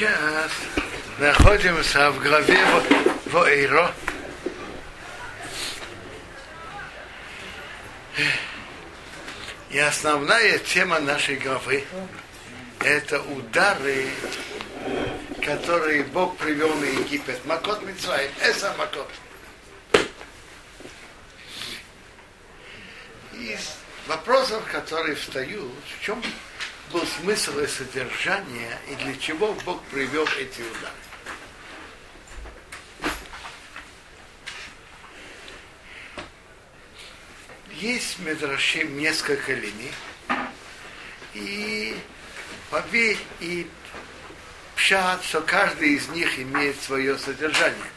сейчас находимся в главе Воэйро. И основная тема нашей главы – это удары, которые Бог привел на Египет. Макот Мицраим, Эса Макот. Из вопросов, которые встают, в чем был смысл и содержание, и для чего Бог привел эти удары. Есть в Медраше несколько линий, и Пави и Пшат, что каждый из них имеет свое содержание.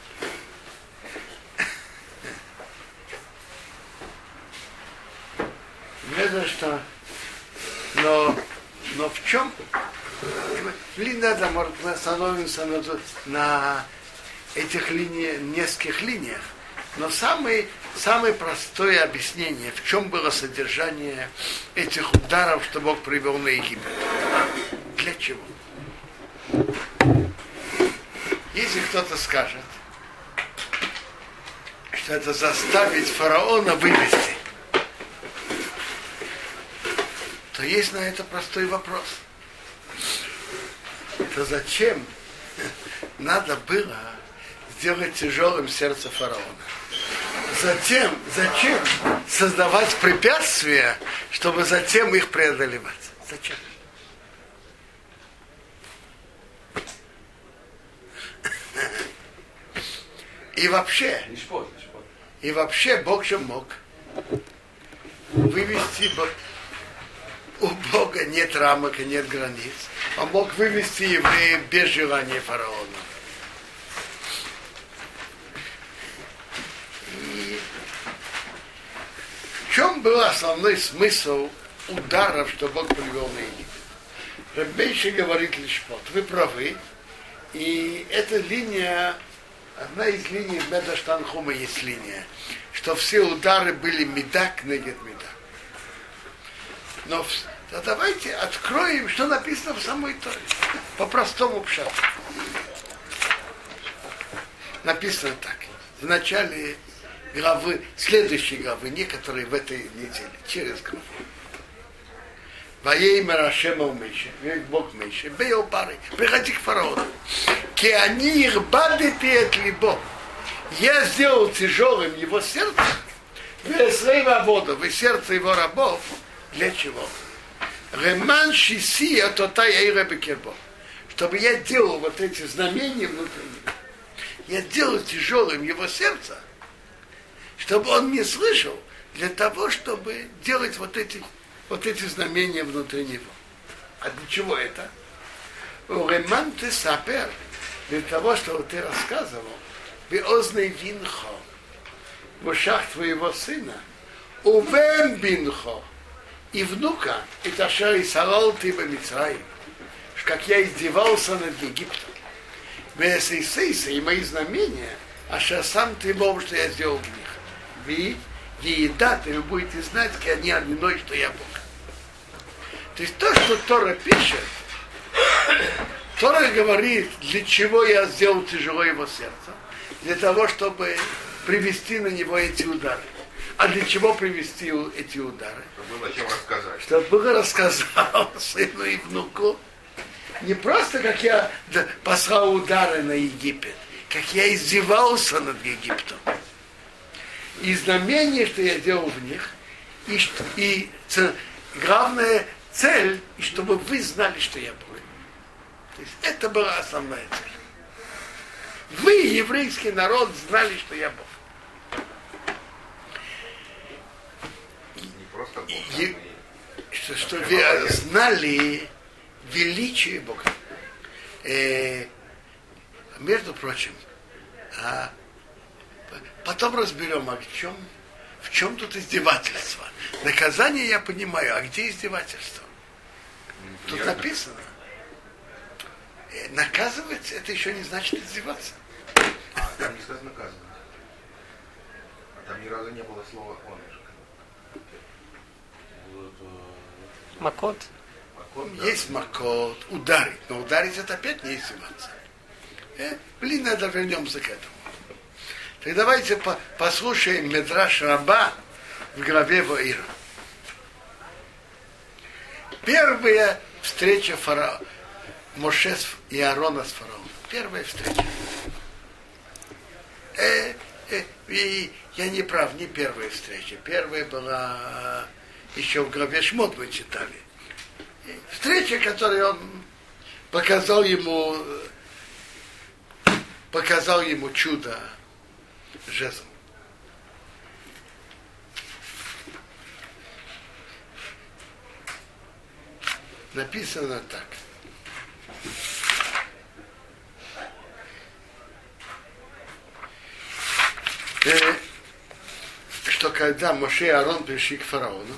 Что. Но но в чем? Надо, может, мы остановимся на, на этих линиях, нескольких линиях. Но самое, самое простое объяснение, в чем было содержание этих ударов, что Бог привел на Египет. Для чего? Если кто-то скажет, что это заставить фараона вывести то есть на это простой вопрос. То зачем надо было сделать тяжелым сердце фараона? Затем, зачем создавать препятствия, чтобы затем их преодолевать? Зачем? И вообще, и вообще Бог же мог вывести у Бога нет рамок и нет границ. Он мог вывести евреев без желания фараона. И в чем был основной смысл ударов, что Бог привел на Египет? Рабейши говорит лишь вот, вы правы, и эта линия, одна из линий Медаштанхума есть линия, что все удары были медак негет медак. Но то давайте откроем, что написано в самой Торе. По простому пшату. Написано так. В начале главы, следующей главы, некоторые в этой неделе, через главу. Воей Марашема у Миша, Бог Миша, бей пары, приходи к фараону. Ки они их бадите от либо. Я сделал тяжелым его сердце, в воду, в сердце его рабов, для чего? Реман Шисия Тотай Эйра Бекербо. Чтобы я делал вот эти знамения внутренние. Я делал тяжелым его сердце, чтобы он не слышал, для того, чтобы делать вот эти, вот эти знамения внутри него. А для чего это? Реман ты сапер, для того, чтобы ты рассказывал, Биозный винхо, в ушах твоего сына, увем бинхо, и внука, и Таша и Салал ты Мицраим, как я издевался над Египтом. Весейсейса и мои знамения, а сейчас сам ты Бог, что я сделал в них. Вы, еда, вы будете знать, как они одиной, что я Бог. То есть то, что Тора пишет, Тора говорит, для чего я сделал тяжело его сердце. Для того, чтобы привести на него эти удары. А для чего привести эти удары? Чтобы было чем рассказать. Чтобы было рассказал сыну и внуку. Не просто, как я послал удары на Египет, как я издевался над Египтом. И знамение, что я делал в них, и, и главная цель, и чтобы вы знали, что я Бог. То есть это была основная цель. Вы, еврейский народ, знали, что я Бог. И, что, что знали величие Бога. Э, между прочим, а, потом разберем, а в чем, в чем тут издевательство. Наказание я понимаю, а где издевательство? Тут написано. Э, наказывать это еще не значит издеваться. А там не сказано наказывать. А там ни разу не было слова он. Макот. Есть макот, ударить. Но ударить это опять не издеваться. Э? Блин, надо вернемся к этому. Так давайте по послушаем Медраш Раба в главе Ваира. Первая встреча фараона. Моше и Аарона с фараоном. Первая встреча. Э, э, и я не прав, не первая встреча. Первая была еще в главе Шмот мы читали. Встреча, которую он показал ему, показал ему чудо жезл. Написано так. Э, что когда Моше и Арон пришли к фараону,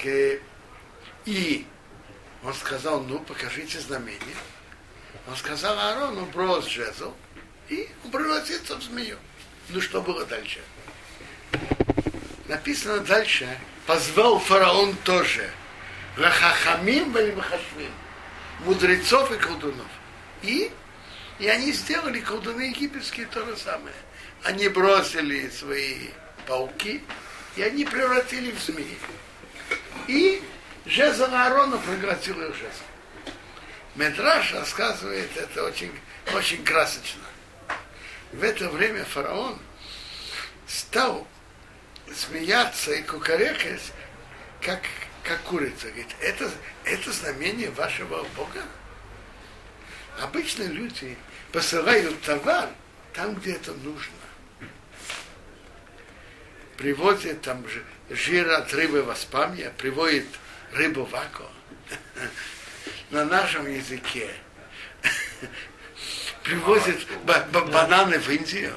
так э, и он сказал, ну, покажите знамение. Он сказал Аарону, брось жезл, и он превратится в змею. Ну, что было дальше? Написано дальше, позвал фараон тоже. Рахахамим были мудрецов и колдунов. И и они сделали колдуны египетские то же самое. Они бросили свои пауки, и они превратили в змеи. И жезл Аарона превратил их жезл. Медраж рассказывает это очень, очень красочно. В это время фараон стал смеяться и кукарекать, как, как курица. Говорит, это, это знамение вашего Бога? Обычно люди посылают товар там, где это нужно. Привозят там жир от рыбы в Аспамья, приводит рыбу в Ако. На нашем языке. Привозят бананы в Индию.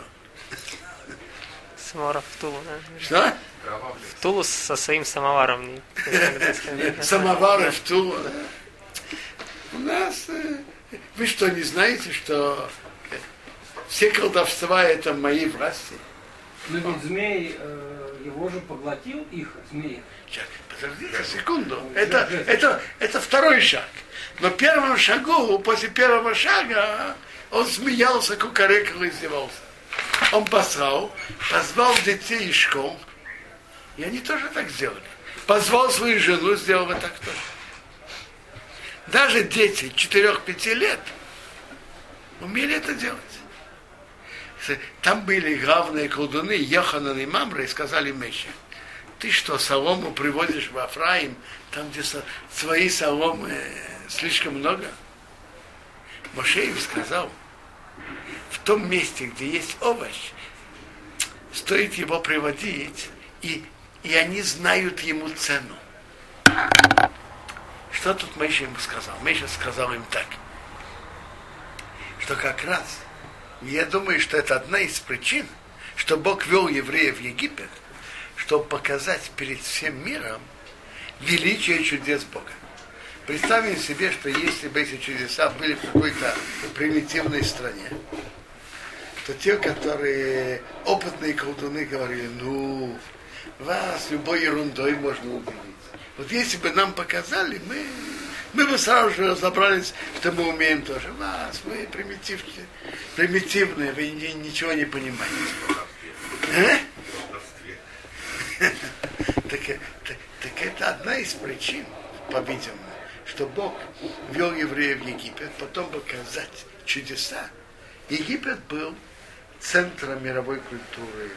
Самовар в Тулу, да? Что? В Тулу со своим самоваром. Самовары в Тулу, да? У нас э, вы что, не знаете, что все колдовства это мои власти? Ведь змей, э, его же поглотил их, змей. Сейчас, подождите секунду. Это, это, это второй шаг. Но первым шагу, после первого шага, он смеялся, кукарекал и издевался. Он послал, позвал детей из школ, и они тоже так сделали. Позвал свою жену, сделал вот так тоже. Даже дети 4-5 лет умели это делать. Там были главные колдуны Йоханан и Мамра и сказали Меше, ты что, солому приводишь в Афраим, там, где свои соломы слишком много? Моше им сказал, в том месте, где есть овощ, стоит его приводить, и, и они знают ему цену. Что тут Мейша ему сказал? Мейша сказал им так, что как раз, я думаю, что это одна из причин, что Бог вел евреев в Египет, чтобы показать перед всем миром величие чудес Бога. Представим себе, что если бы эти чудеса были в какой-то примитивной стране, то те, которые опытные колдуны говорили, ну, вас любой ерундой можно убедить. Вот если бы нам показали, мы, мы бы сразу же разобрались, что мы умеем тоже. Вас, вы примитивные, примитивные, вы ничего не понимаете. А? так, так, так это одна из причин, по-видимому, что Бог вел евреев в Египет, потом показать чудеса. Египет был центром мировой культуры,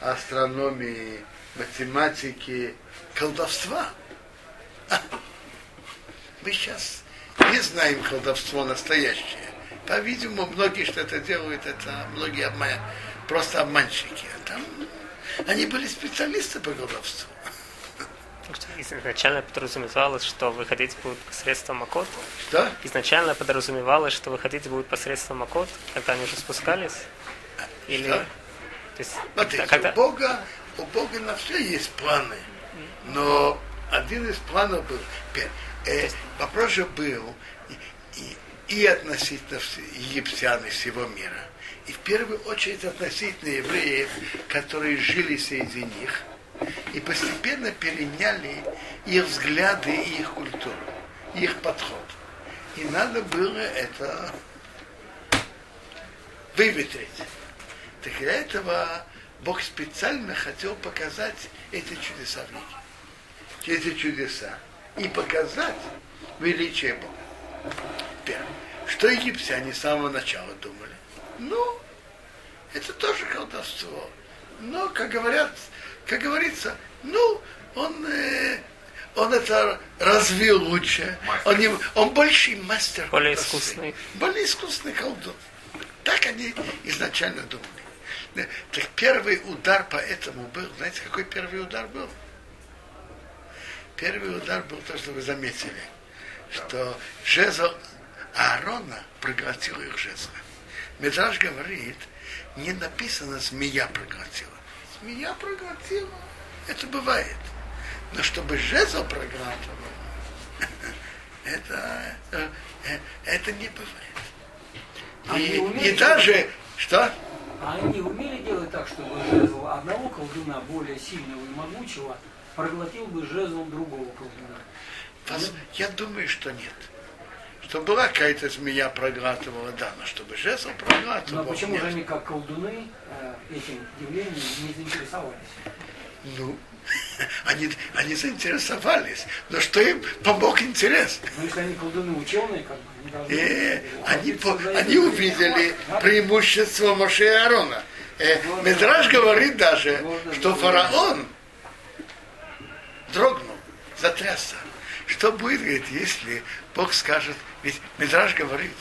астрономии, математики, колдовства. Мы сейчас не знаем колдовство настоящее. По-видимому, многие, что это делают, это многие обман... просто обманщики. А там они были специалисты по колдовству. Изначально подразумевалось, что выходить будет посредством Макот. Что? Изначально подразумевалось, что выходить будет посредством Макот, когда они уже спускались. Или... Что? То есть, Смотрите, когда... у, Бога, у Бога на все есть планы. Но один из планов был, э, вопрос же был и, и, относительно египтян и всего мира, и в первую очередь относительно евреев, которые жили среди них, и постепенно переняли их взгляды и их культуру, их подход. И надо было это выветрить. Так для этого Бог специально хотел показать эти чудеса в них. Эти чудеса. И показать величие Бога. Первое. Что египтяне с самого начала думали? Ну, это тоже колдовство. Но, как говорят, как говорится, ну, он, э, он это развил лучше. Он, не, он больший мастер. Более искусный. Более искусный колдун. Так они изначально думали. Так первый удар по этому был, знаете, какой первый удар был? Первый удар был то, что вы заметили, что жезл Аарона проглотил их жезл. Медраж говорит, не написано змея проглотила. Змея проглотила, это бывает. Но чтобы жезл проглатывал, это, э, э, это не бывает. А И, и даже, что? А они умели делать так, чтобы жезл одного колдуна, более сильного и могучего, проглотил бы жезл другого колдуна? Воз- Я думаю, что нет. Что была какая-то змея проглатывала, да, но чтобы жезл проглатывал, Но почему нет. же они, как колдуны, э, этим явлением не заинтересовались? Ну, они, они заинтересовались, но что им помог интерес? Но если они колдуны ученые, как бы, они. Э, они, по- они увидели преимущество Моше и Аарона. Э, Медраж говорит даже, что фараон дрогнул, затрясся. Что будет, говорит, если Бог скажет, ведь Медраж говорит,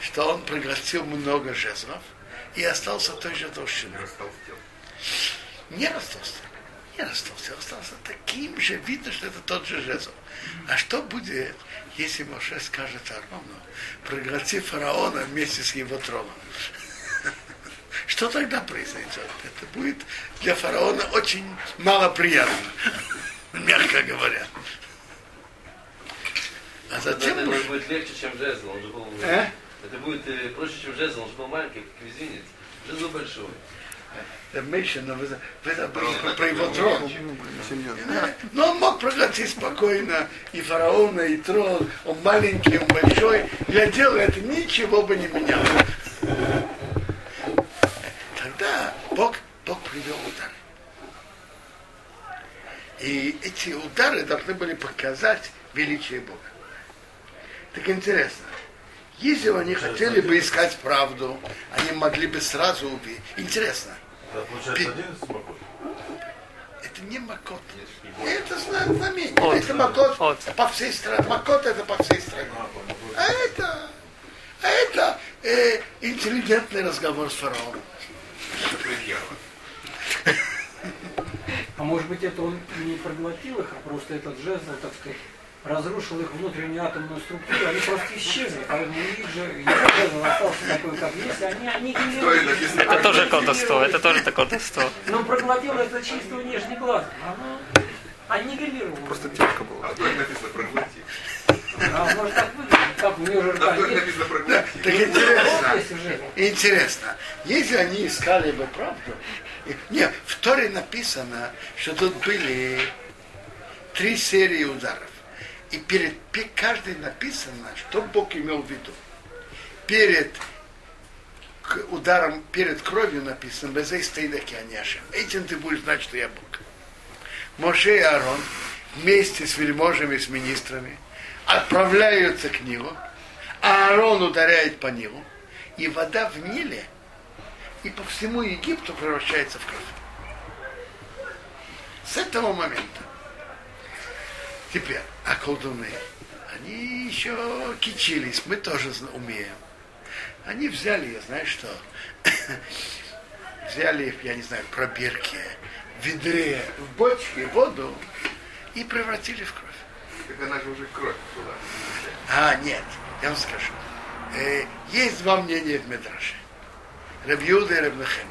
что он проглотил много жезлов и остался той же толщиной. Растолстел. Не растолстел. Не растолстел, остался таким же, видно, что это тот же жезл. А что будет, если Моше скажет Арону, проглоти фараона вместе с его троном? Что тогда произойдет? Это будет для фараона очень малоприятно, мягко говоря. А затем это уж- будет легче, чем жезл. Он же был... Э? Это будет э, проще, чем жезл. Он же был маленький, как мизинец. Жезл большой. Да, Миша, но вы, вы забыли про, про его трон. Но он мог проглотить спокойно и фараона, и трон. Он маленький, он большой. Для дела это ничего бы не меняло. Тогда Бог, Бог привел. И эти удары должны были показать величие Бога. Так интересно, если бы они хотели бы искать правду, они могли бы сразу убить. Интересно, Это получается 11 макот? это не Макот. Это зна- знамение. От. Это Макот От. по всей стране. Макот это по всей стране. А это, а это э, интеллигентный разговор с фараоном. Это предъява. А может быть, это он не проглотил их, а просто этот жезл, так сказать, разрушил их внутреннюю атомную структуру, они просто исчезли. Поэтому у них же его жезл остался такой, как есть, и они аннигилировали. Что и написано. Это тоже колдовство, это тоже это колдовство. Но проглотил это чисто внешний глаз. Оно аннигилировало. Просто тетка была. А вдоль написано проглоти. А может так выглядит, как у нее же А рта Так интересно. Интересно, если они искали бы правду, и- не, в Торе написано, что тут были три серии ударов. И перед пе- каждой написано, что Бог имел в виду. Перед ударом, перед кровью написано, «Безей стоит океаняшем». Этим ты будешь знать, что я Бог. Моше и Аарон вместе с вельможами, с министрами отправляются к Нилу, а Аарон ударяет по Нилу, и вода в Ниле и по всему Египту превращается в кровь. С этого момента. Теперь, а колдуны, они еще кичились, мы тоже умеем. Они взяли, я знаю что, взяли, я не знаю, в ведре, в бочке воду и превратили в кровь. Так она же уже кровь была. А, нет, я вам скажу. Э, есть два мнения в Медраше. Рабьюда и Рабнахемия.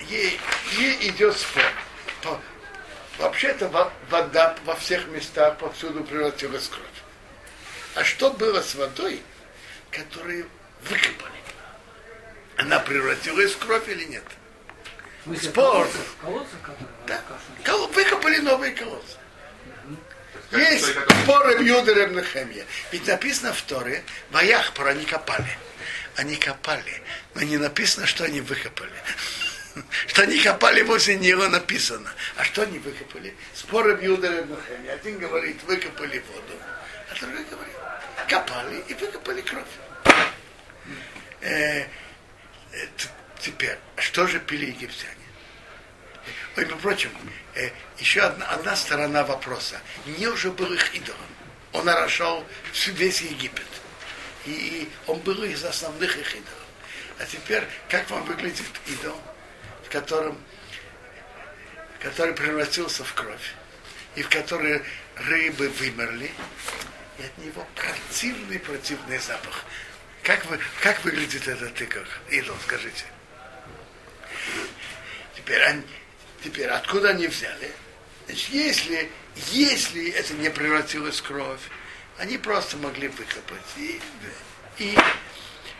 Ей, ей идет спор. То, вообще-то во- вода во всех местах повсюду превратилась в кровь. А что было с водой, которую выкопали? Она превратилась в кровь или нет? Смысле, Спор. колодцы, Да. Кол- Выкопали новые колодцы. Как Есть споры Юда Ребнахемия. Ведь написано в Торе, в Аяхпор они копали. Они копали, но не написано, что они выкопали. Что они копали возле Нила написано. А что они выкопали? Споры Юда Ребнахемия. Один говорит, выкопали воду, а другой говорит, копали и выкопали кровь. Э, э, теперь, что же пили египтяне? Ой, прочим, э, еще одна, одна сторона вопроса. Не уже был их идолом. Он орошал весь Египет. И он был из основных их идолов. А теперь, как вам выглядит идол, в котором, который превратился в кровь, и в который рыбы вымерли, и от него противный, противный запах. Как, вы, как выглядит этот идол, идол, скажите? Теперь, они, теперь откуда они взяли? Значит, если, если это не превратилось в кровь, они просто могли выкопать и, и,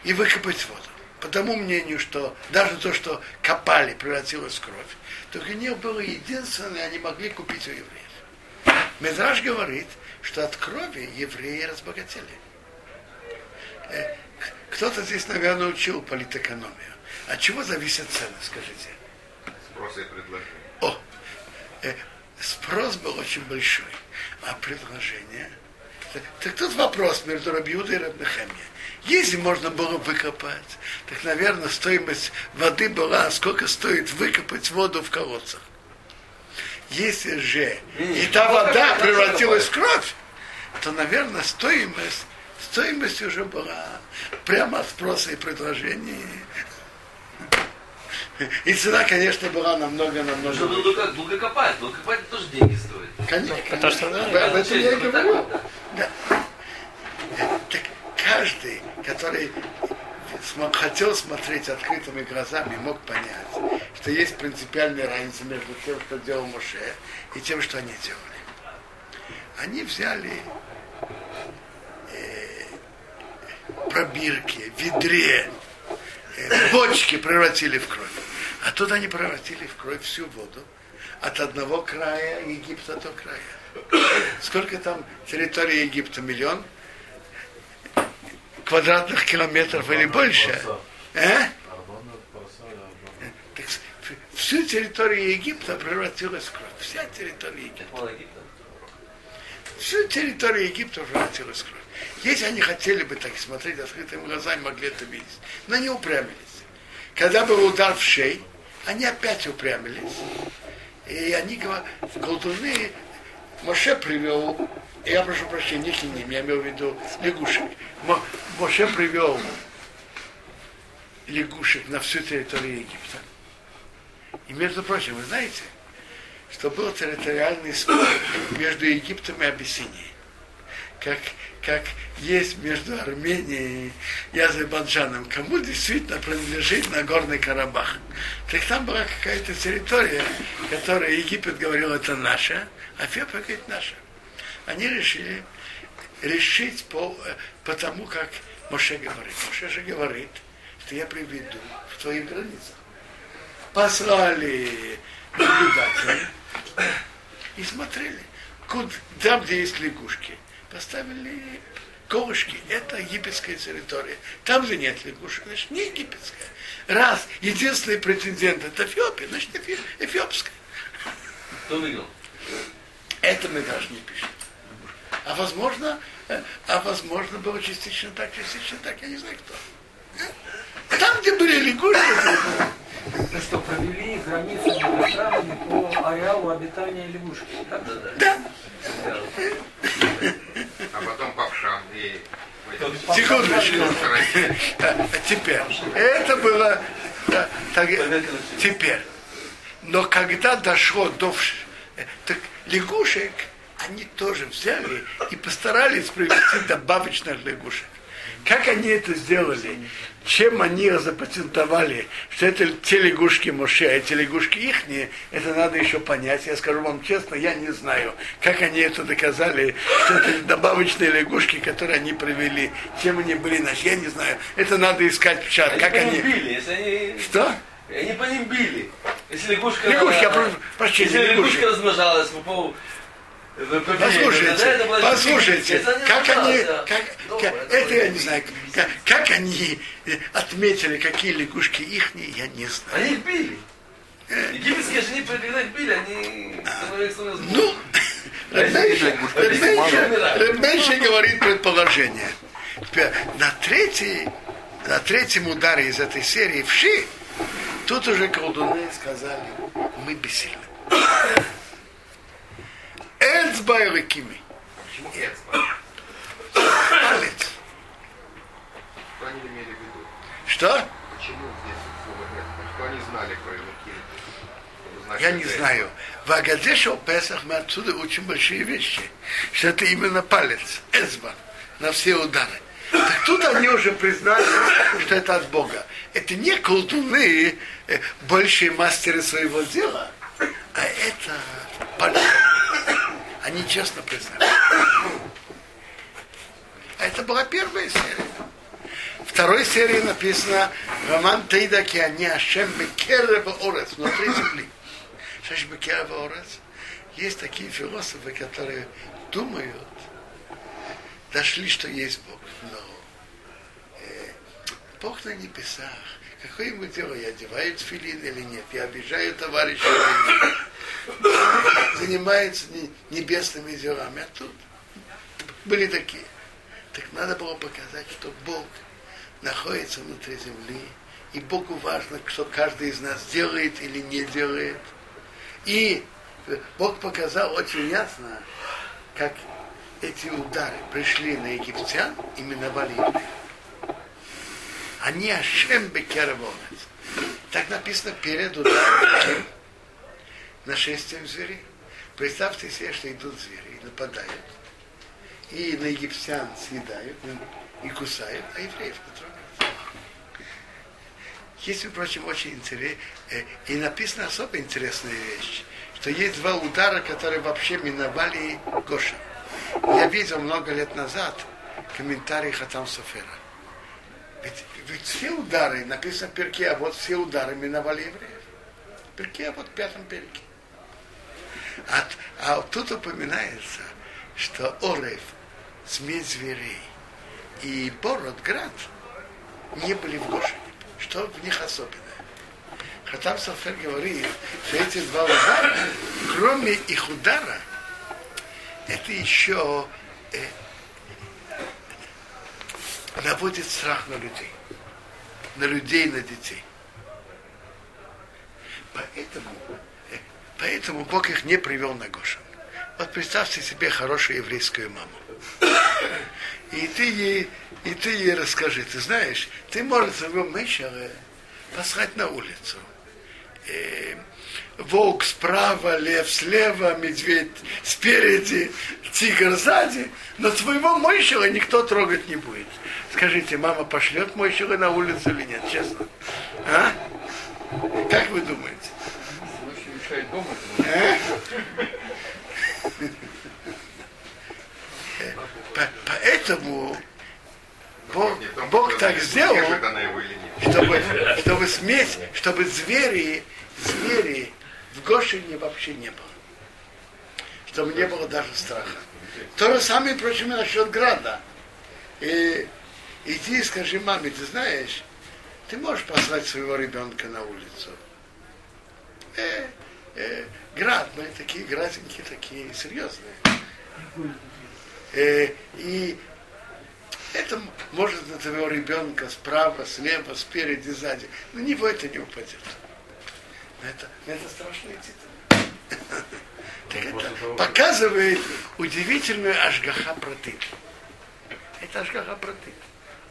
и выкопать воду. По тому мнению, что даже то, что копали, превратилось в кровь, то для них было единственное, они могли купить у евреев. Медраж говорит, что от крови евреи разбогатели. Э, Кто-то здесь, наверное, учил политэкономию. От чего зависят цены, скажите? Спроса и предложения. О, э, спрос был очень большой, а предложение... Так, так тут вопрос между Рабиудой и Рабнахемией. Если можно было выкопать, так, наверное, стоимость воды была, сколько стоит выкопать воду в колодцах. Если же и та вода превратилась в кровь, то, наверное, стоимость, стоимость уже была прямо от спроса и предложения. И цена, конечно, была намного-намного было только, долго копать. Долго копать тоже деньги стоит. Конечно, то, что конечно, надо. об этом я и говорю. да. Да. Так каждый, который хотел смотреть открытыми глазами, мог понять, что есть принципиальная разница между тем, что делал Моше, и тем, что они делали. Они взяли э, пробирки, ведре, э, бочки превратили в кровь. А тут они превратили в кровь всю воду от одного края Египта до края. Сколько там территории Египта? Миллион квадратных километров или больше? Э? Так всю территорию Египта превратилась в кровь. Вся территория Египта. Всю территорию Египта превратилась в кровь. Если они хотели бы так смотреть открытыми глазами, могли это видеть. Но не упрямились. Когда был удар в шей, они опять упрямились. И они говорят, колдуны, Моше привел, я прошу прощения, не хиним, я имел в виду лягушек. Мо- Моше привел лягушек на всю территорию Египта. И между прочим, вы знаете, что был территориальный спор между Египтом и Абиссинией. Как, как есть между Арменией и Азербайджаном, кому действительно принадлежит Нагорный Карабах. Так там была какая-то территория, которая Египет говорил, это наша, а Фепа говорит, наша. Они решили решить по, по тому, как Моше говорит. Моше же говорит, что я приведу в твоих границах. Послали наблюдателей и смотрели, куда, где есть лягушки, поставили колышки. Это египетская территория. Там, где нет лягушек, значит, не египетская. Раз единственный претендент это Эфиопия, значит, эфи- эфиопская. Кто выиграл? Это мы даже не пишем. А возможно, э, а возможно было частично так, частично так, я не знаю кто. Э? Там, где были лягушки, Ну что, провели границу между странами по ареалу обитания лягушки. Так? Да, да. да, А потом Павшан и секундочку. А Теперь, это было, да, так, теперь, но когда дошло до, э, так лягушек, они тоже взяли и постарались привести добавочных лягушек. Как они это сделали? Чем они запатентовали, что это те лягушки Моше, а эти лягушки ихние, это надо еще понять. Я скажу вам честно, я не знаю, как они это доказали, что это добавочные лягушки, которые они провели, чем они были наши, я не знаю. Это надо искать в чат, Они как они... били, если они... Что? Они по ним били. Если лягушка... Лягушка, я прошу прощения, Если лягушка лягушка. размножалась по поводу... Послушайте, послушайте, как они, как, как- это я не знаю, как, как они э, отметили, какие лягушки ихние, я не знаю. Они их били. Египетские же, когда их били, они... Ну, Ребенши говорит предположение. Теперь на третий, на третьем ударе из этой серии вши, тут уже колдуны сказали, мы бессильны. Эцба и Рекими. Почему эцба? Палец. Что они имели в виду? Что? Почему здесь слово эцба? Что они знали про знать, Я не знаю. В Агадеше Песах мы отсюда учим большие вещи. Что это именно палец, эзба, на все удары. Так тут они уже признали, что это от Бога. Это не колдуны, э, большие мастеры своего дела, а это пальцы. Они честно признали. А это была первая серия. Второй серии написано Роман Тейда Киани Ашем Бекерева Орец, внутри земли. Что же Бекерева Орец? Есть такие философы, которые думают, дошли, что есть Бог. Но э, Бог на небесах. Какое ему дело, я одеваю филин или нет, я обижаю товарища или нет. Занимается не- небесными делами. А тут были такие. Так надо было показать, что Бог находится внутри земли, и Богу важно, что каждый из нас делает или не делает. И Бог показал очень ясно, как эти удары пришли на египтян и миновали евреев. Они Ашем Бекервонец. Так написано перед ударом нашествием зверей. Представьте себе, что идут звери и нападают. И на египтян съедают и кусают, а евреев не. Есть, прочим, очень интересно, и написана особо интересная вещь, что есть два удара, которые вообще миновали Гоша. Я видел много лет назад комментарий Хатам Софера. Ведь, ведь все удары, написано в перке, а вот все удары миновали евреев. Перке, а вот в пятом перке. А, а тут упоминается, что Орев, смесь зверей и Бород, град, не были в Гошине. Что в них особенное? Хатам Софер говорит, что эти два удара, кроме их удара, это еще э, наводит страх на людей. На людей, на детей. Поэтому, поэтому Бог их не привел на Гошин. Вот представьте себе хорошую еврейскую маму. И ты ей, и ты ей расскажи, ты знаешь, ты можешь своего Мешера послать на улицу. Э, волк справа, лев слева, медведь спереди, тигр сзади, но твоего Мойшера никто трогать не будет. Скажите, мама пошлет Мойшера на улицу или нет, честно? А? Как вы думаете? Дома. А? По- Поэтому Бог, Бог так сделал, чтобы, чтобы смесь, чтобы звери, звери в Гошине вообще не было. Чтобы не было даже страха. То же самое, впрочем, и насчет града. И иди и скажи маме, ты знаешь, ты можешь послать своего ребенка на улицу. Э, э, град, мы такие градинки, такие серьезные. Э, и это может на твоего ребенка справа, слева, спереди, сзади. На него это не упадет. Но Это, это страшные титулы. Так это показывает удивительную ашгаха протык. Это ашгаха протык.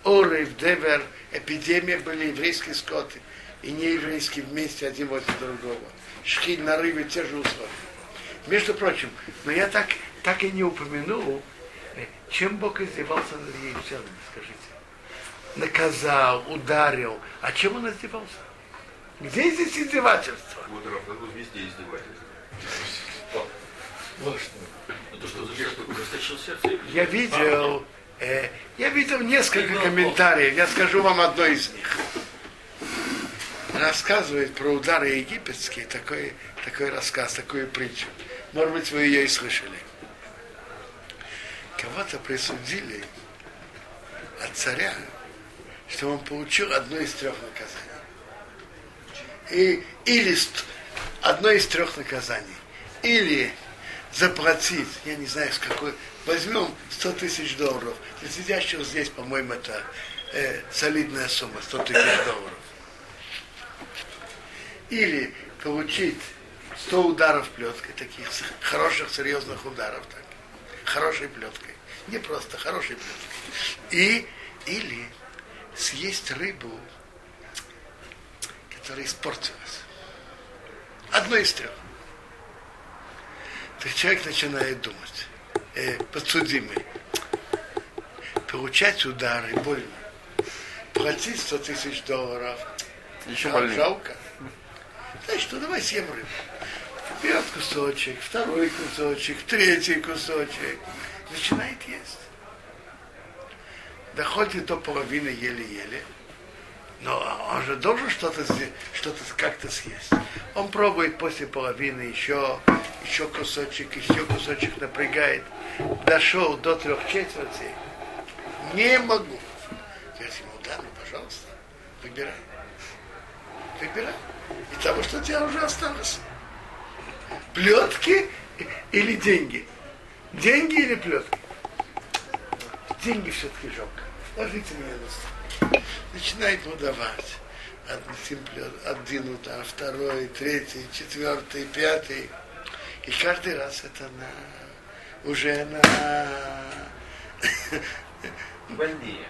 Орев, Девер, эпидемия были еврейские скоты и нееврейские вместе один возле другого. Шхиль, нарывы, те же условия. Между прочим, но я так, так и не упомянул, э, чем Бог издевался над египтянами, скажите. Наказал, ударил. А чем он издевался? Где здесь издевательство? Вот Рафаэль везде издевательство. Это что за такой расточил сердце? Я видел, э, я видел несколько комментариев. Я скажу вам одно из них. рассказывает про удары египетские, такой, такой рассказ, такую притчу. Может быть, вы ее и слышали. Кого-то присудили от царя, что он получил одно из трех наказаний. И, или одно из трех наказаний. Или заплатить, я не знаю, с какой, возьмем 100 тысяч долларов. Для сидящего здесь, по-моему, это э, солидная сумма, 100 тысяч долларов. Или получить 100 ударов плеткой, таких хороших, серьезных ударов, так, хорошей плеткой. Не просто хорошей плеткой. И, или съесть рыбу, которая испортилась. Одно из трех. Так человек начинает думать, э, подсудимый, получать удары больно, платить 100 тысяч долларов, Еще а, жалко. Значит, что давай съем рыбу. Берет кусочек, второй кусочек, третий кусочек. Начинает есть. Доходит до половины еле-еле. Но он же должен что-то что-то как-то съесть. Он пробует после половины еще, еще кусочек, еще кусочек напрягает. Дошел до трех четвертей. Не могу. Говорит ему, да, ну, пожалуйста, выбирай. Выбирай. И того, что у тебя уже осталось. Плетки или деньги? Деньги или плетки? Деньги все-таки жалко. Ложите меня на стол. Начинает ему давать. Один, один удар, второй, третий, четвертый, пятый. И каждый раз это на уже на Больнее.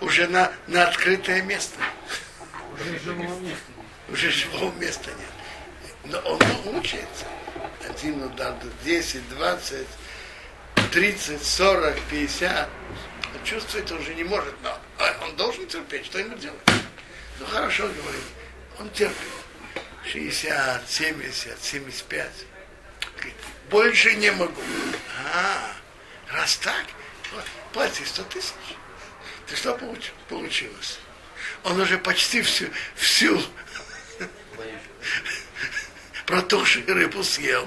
уже на, на открытое место. Уже живого места нет. Уже живого места нет. Но он мучается. Один удар, 10, 20, 30, 40, 50. Он чувствует, уже не может, но он должен терпеть. Что ему делать? Ну хорошо, говорит. Он терпит. 60, 70, 75. Говорит, Больше не могу. А, раз так, плати 100 тысяч. Ты что получил? Получилось. Он уже почти всю, всю протухшую рыбу съел,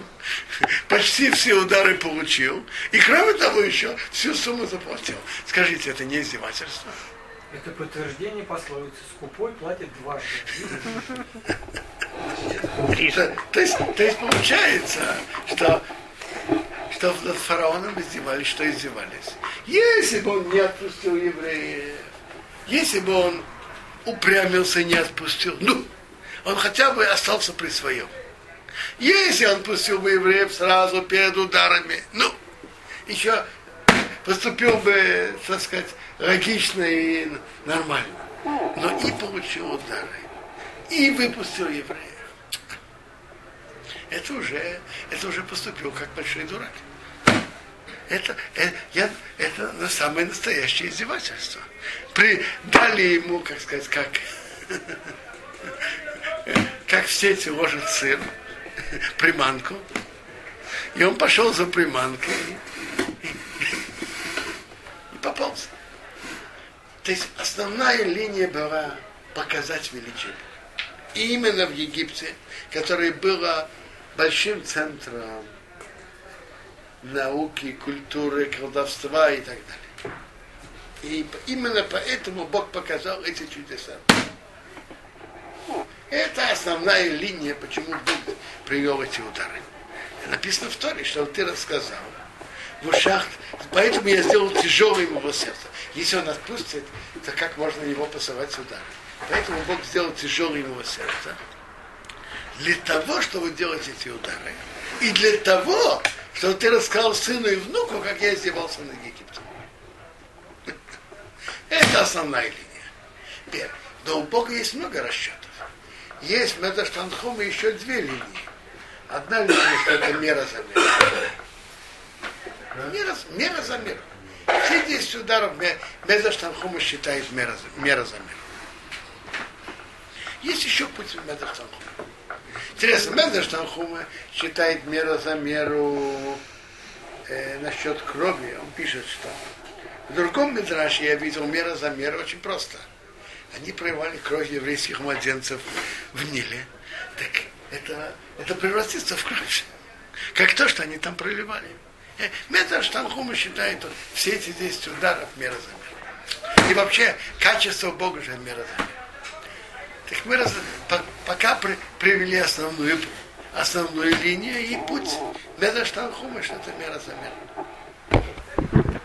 почти все удары получил, и кроме того еще всю сумму заплатил. Скажите, это не издевательство? Это подтверждение пословицы. Скупой платит дважды. То, то есть, то есть получается, что, что над фараоном издевались, что издевались. Если бы он не отпустил евреев, если бы он упрямился и не отпустил, ну, он хотя бы остался при своем. Если он пустил бы евреев сразу перед ударами, ну, еще поступил бы, так сказать, логично и нормально. Но и получил удары, и выпустил евреев. Это уже, это уже поступил как большой дурак. Это, это, я, это на самое настоящее издевательство. При, дали ему, как сказать, как, как в сети ложат сыр, приманку. И он пошел за приманкой и, попался. То есть основная линия была показать величие. И именно в Египте, которое было большим центром науки, культуры, колдовства и так далее. И именно поэтому Бог показал эти чудеса. Это основная линия, почему Бог привел эти удары. Написано в Торе, что ты рассказал. В ушах, поэтому я сделал тяжелым его сердце. Если он отпустит, то как можно его посылать сюда? Поэтому Бог сделал тяжелым его сердце. Для того, чтобы делать эти удары. И для того, чтобы ты рассказал сыну и внуку, как я издевался над Египтом. Это основная линия. Но у Бога есть много расчетов. Есть в Медаштанхуме еще две линии. Одна линия, что это мера за меру. Мера, мера за меру. Все 10 ударов Медаштанхума считает мера, мера за меру. Есть еще путь в Медаштанхуме. Интересно, Медаштанхума считает мера за меру э, насчет крови. Он пишет, что в другом Медраше я видел мера за меру очень просто. Они проливали кровь еврейских младенцев в Ниле, так это, это превратится в кровь. Как то, что они там проливали. Э, Метр Штанхума считает все эти 10 ударов мера за мир. И вообще качество Бога же мера за мир. Так мы раз, по, пока при, привели основную, основную линию и путь Метр Штанхума, что это мера за мир.